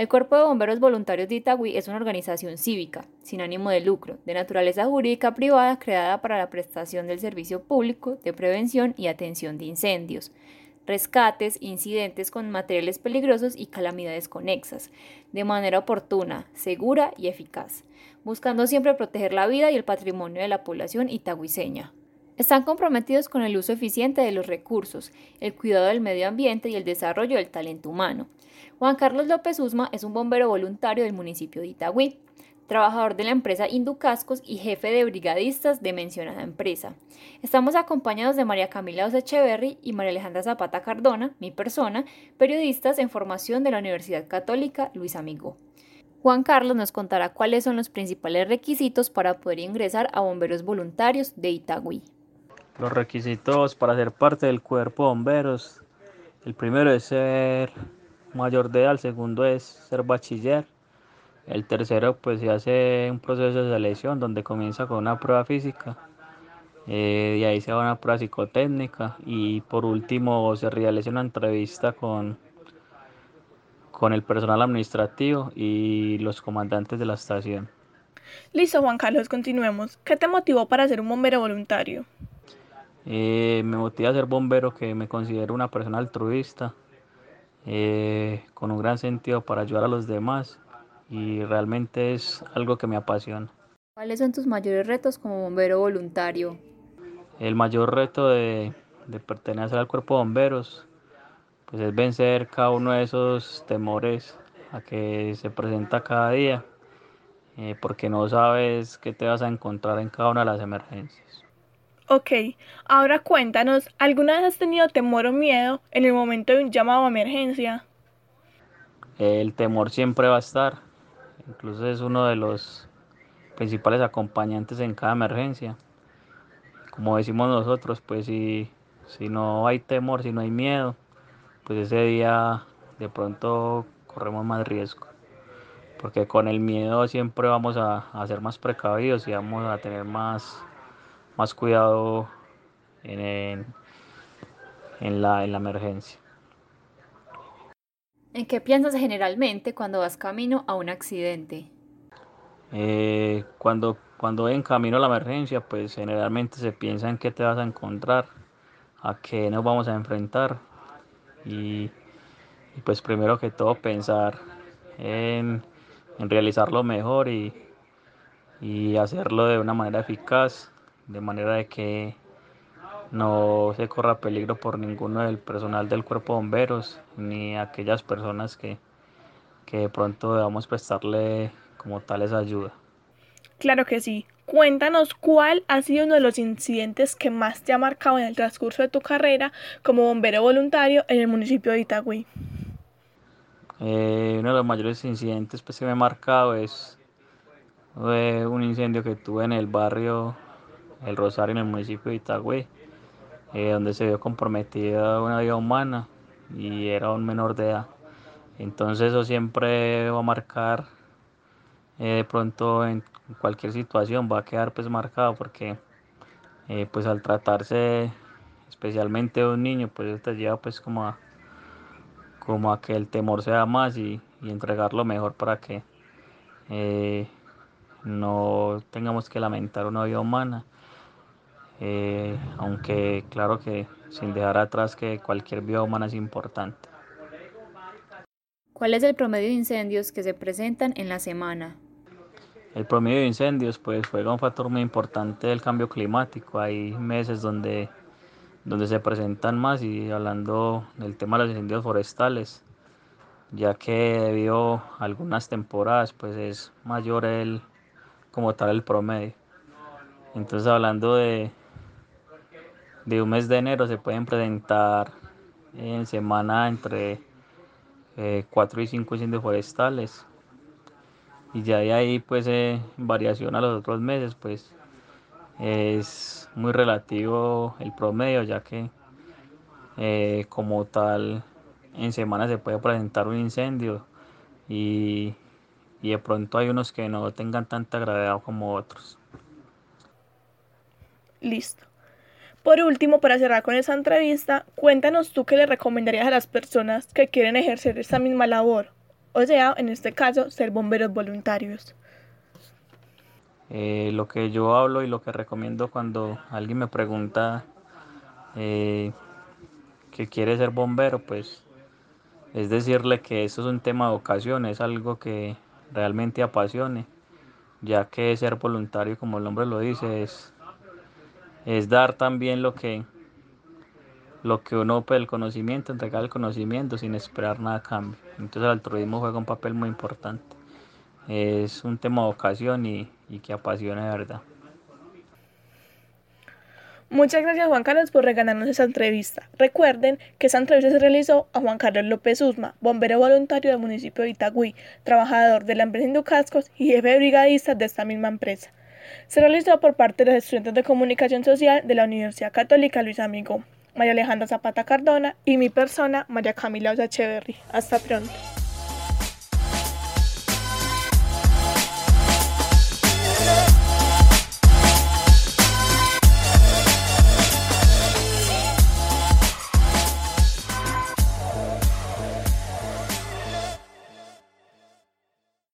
El Cuerpo de Bomberos Voluntarios de Itagüí es una organización cívica, sin ánimo de lucro, de naturaleza jurídica privada creada para la prestación del servicio público de prevención y atención de incendios, rescates, incidentes con materiales peligrosos y calamidades conexas, de manera oportuna, segura y eficaz, buscando siempre proteger la vida y el patrimonio de la población itagüiseña. Están comprometidos con el uso eficiente de los recursos, el cuidado del medio ambiente y el desarrollo del talento humano. Juan Carlos López Usma es un bombero voluntario del municipio de Itagüí, trabajador de la empresa Inducascos y jefe de brigadistas de mencionada empresa. Estamos acompañados de María Camila Osecheverry y María Alejandra Zapata Cardona, mi persona, periodistas en formación de la Universidad Católica Luis Amigo. Juan Carlos nos contará cuáles son los principales requisitos para poder ingresar a bomberos voluntarios de Itagüí. Los requisitos para ser parte del cuerpo de bomberos. El primero es ser mayor de edad, el segundo es ser bachiller. El tercero pues se hace un proceso de selección donde comienza con una prueba física. Eh, y ahí se va una prueba psicotécnica y por último se realiza una entrevista con, con el personal administrativo y los comandantes de la estación. Listo, Juan Carlos, continuemos. ¿Qué te motivó para ser un bombero voluntario? Eh, me motiva a ser bombero que me considero una persona altruista, eh, con un gran sentido para ayudar a los demás y realmente es algo que me apasiona. ¿Cuáles son tus mayores retos como bombero voluntario? El mayor reto de, pertenecer al cuerpo de bomberos pues es vencer cada uno de esos temores a que se presenta cada día, eh, porque no sabes qué te vas a encontrar en cada una de las emergencias. Ok, ahora cuéntanos, ¿alguna vez has tenido temor o miedo en el momento de un llamado a emergencia? El temor siempre va a estar, incluso es uno de los principales acompañantes en cada emergencia. Como decimos nosotros, pues si, si no hay temor, si no hay miedo, pues ese día de pronto corremos más riesgo. Porque con el miedo siempre vamos a, a ser más precavidos y vamos a tener más más cuidado en, en, la, en la emergencia. ¿En qué piensas generalmente cuando vas camino a un accidente? Eh, cuando, cuando en camino a la emergencia, pues generalmente se piensa en qué te vas a encontrar, a qué nos vamos a enfrentar y, pues primero que todo pensar en, en realizarlo mejor y, y hacerlo de una manera eficaz de manera de que no se corra peligro por ninguno del personal del cuerpo de bomberos ni aquellas personas que, que de pronto debamos prestarle como tal esa ayuda. Claro que sí. Cuéntanos cuál ha sido uno de los incidentes que más te ha marcado en el transcurso de tu carrera como bombero voluntario en el municipio de Itagüí. Eh, uno de los mayores incidentes pues, que me ha marcado es un incendio que tuve en el barrio el Rosario en el municipio de Itagüí, eh, donde se vio comprometida una vida humana y era un menor de edad. Entonces eso siempre va a marcar eh, de pronto en cualquier situación, va a quedar pues marcado porque eh, pues al tratarse especialmente de un niño, pues eso te lleva pues como a, como a que el temor sea más y, y entregarlo mejor para que no tengamos que lamentar una vida humana eh, aunque claro que sin dejar atrás que cualquier vida humana es importante. ¿Cuál es el promedio de incendios que se presentan en la semana? El promedio de incendios pues juega un factor muy importante del cambio climático. Hay meses donde, donde se presentan más y hablando del tema de los incendios forestales, ya que debido a algunas temporadas pues es mayor el como tal el promedio. Entonces hablando de, de un mes de enero se pueden presentar en semana entre 4 eh, y 5 incendios forestales. Y ya de ahí, pues, eh, variación a los otros meses, pues, es muy relativo el promedio, ya que eh, como tal, en semana se puede presentar un incendio y, y de pronto hay unos que no tengan tanta gravedad como otros. Listo. Por último, para cerrar con esa entrevista, cuéntanos tú qué le recomendarías a las personas que quieren ejercer esta misma labor. o sea, en este caso, ser bomberos voluntarios. Eh, lo que yo hablo y lo que recomiendo cuando alguien me pregunta eh, que quiere ser bombero, pues es decirle que esto es un tema de vocación, es algo que realmente apasione, ya que ser voluntario, como el nombre lo dice, es, es dar también lo que, lo que uno puede el conocimiento, entregar el conocimiento sin esperar nada a cambio. Entonces el altruismo juega un papel muy importante. Es un tema de vocación y, y que apasiona de verdad. Muchas gracias Juan Carlos por regalarnos esta entrevista. Recuerden que esta entrevista se realizó a Juan Carlos López Usma, bombero voluntario del municipio de Itagüí, trabajador de la empresa Inducascos y jefe brigadista de esta misma empresa. Se realizó por parte de los estudiantes de comunicación social de la Universidad Católica Luis Amigo, María Alejandra Zapata Cardona y mi persona, María Camila Osacheverry. Hasta pronto.